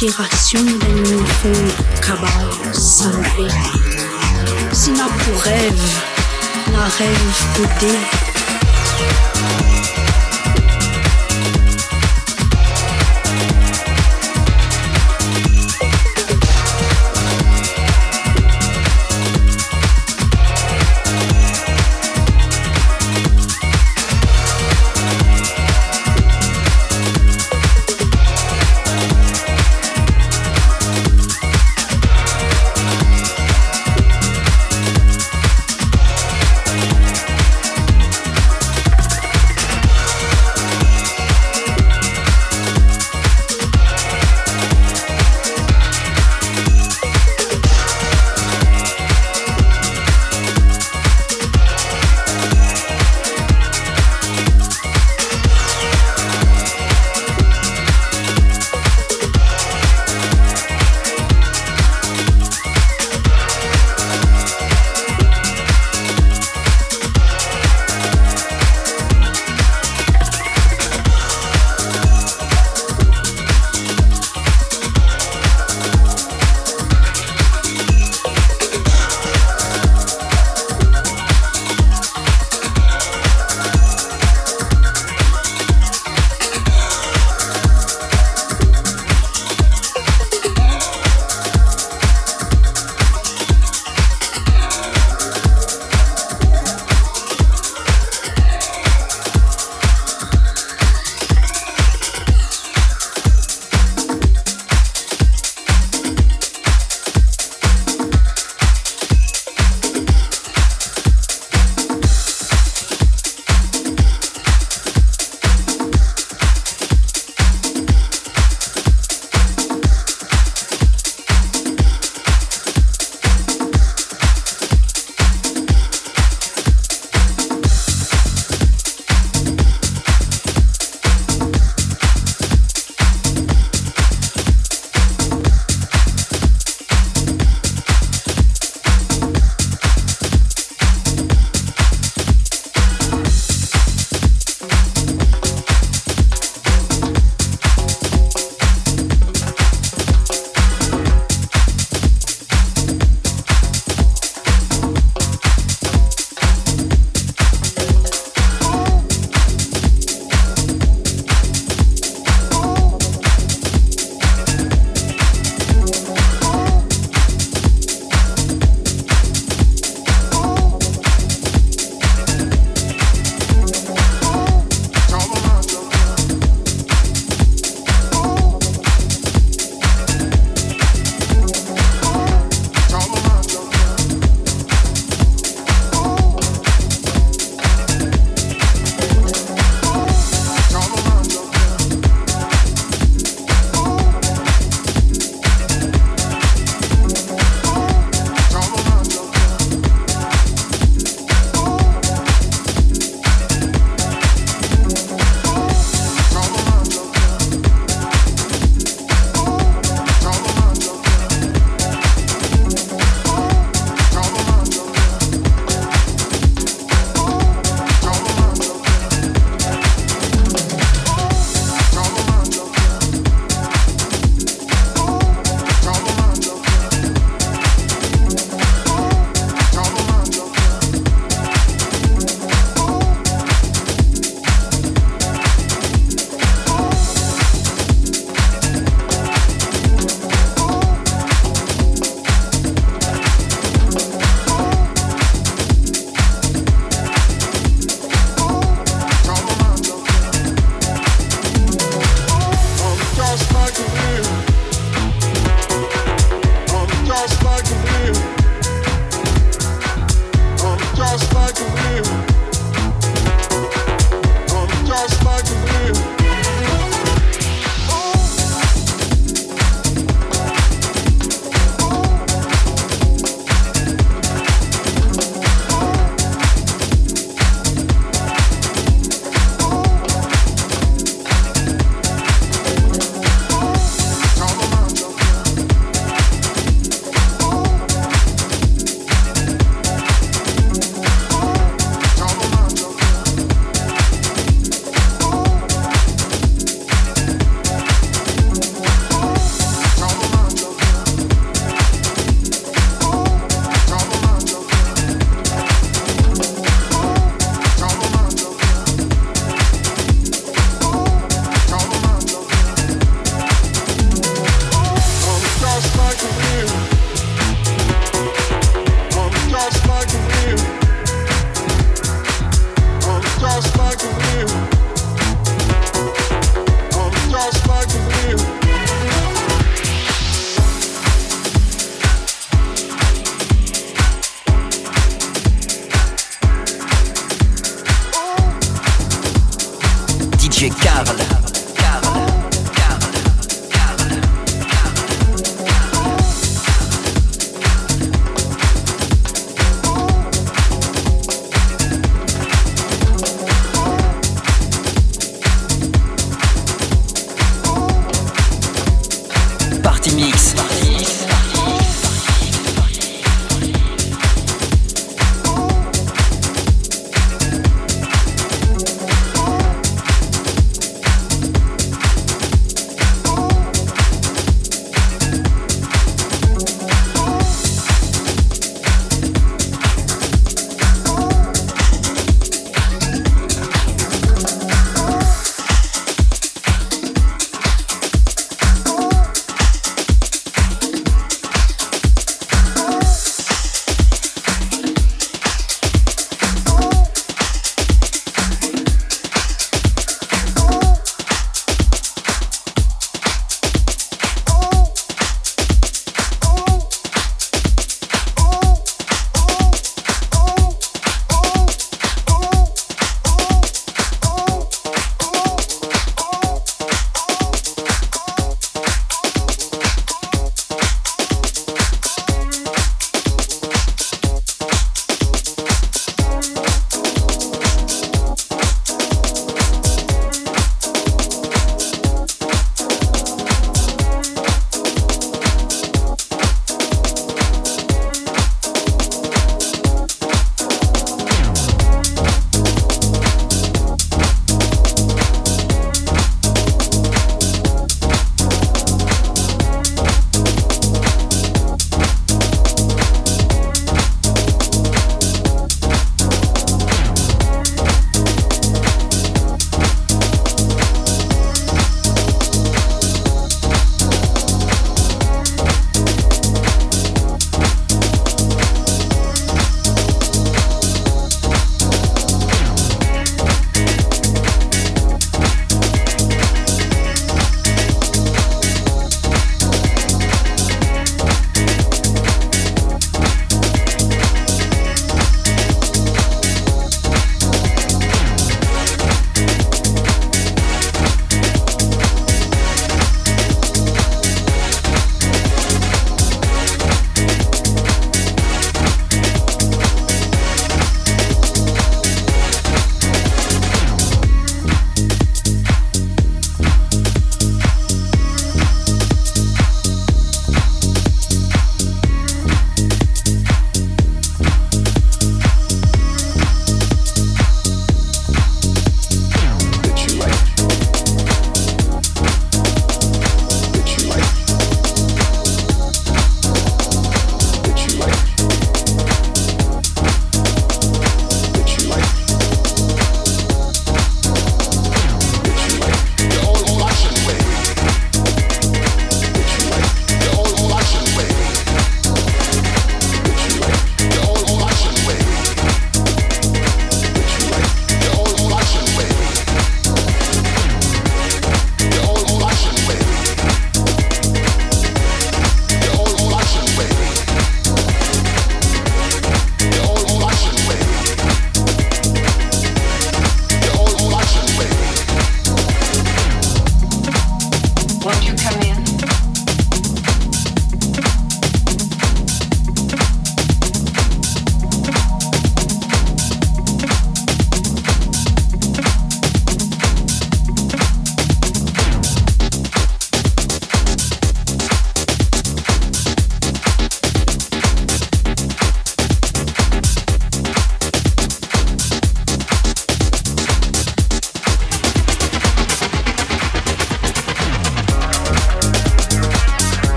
Transpirations de nous font cabal s'enlever. Si n'a pour rêve, la rêve boudée.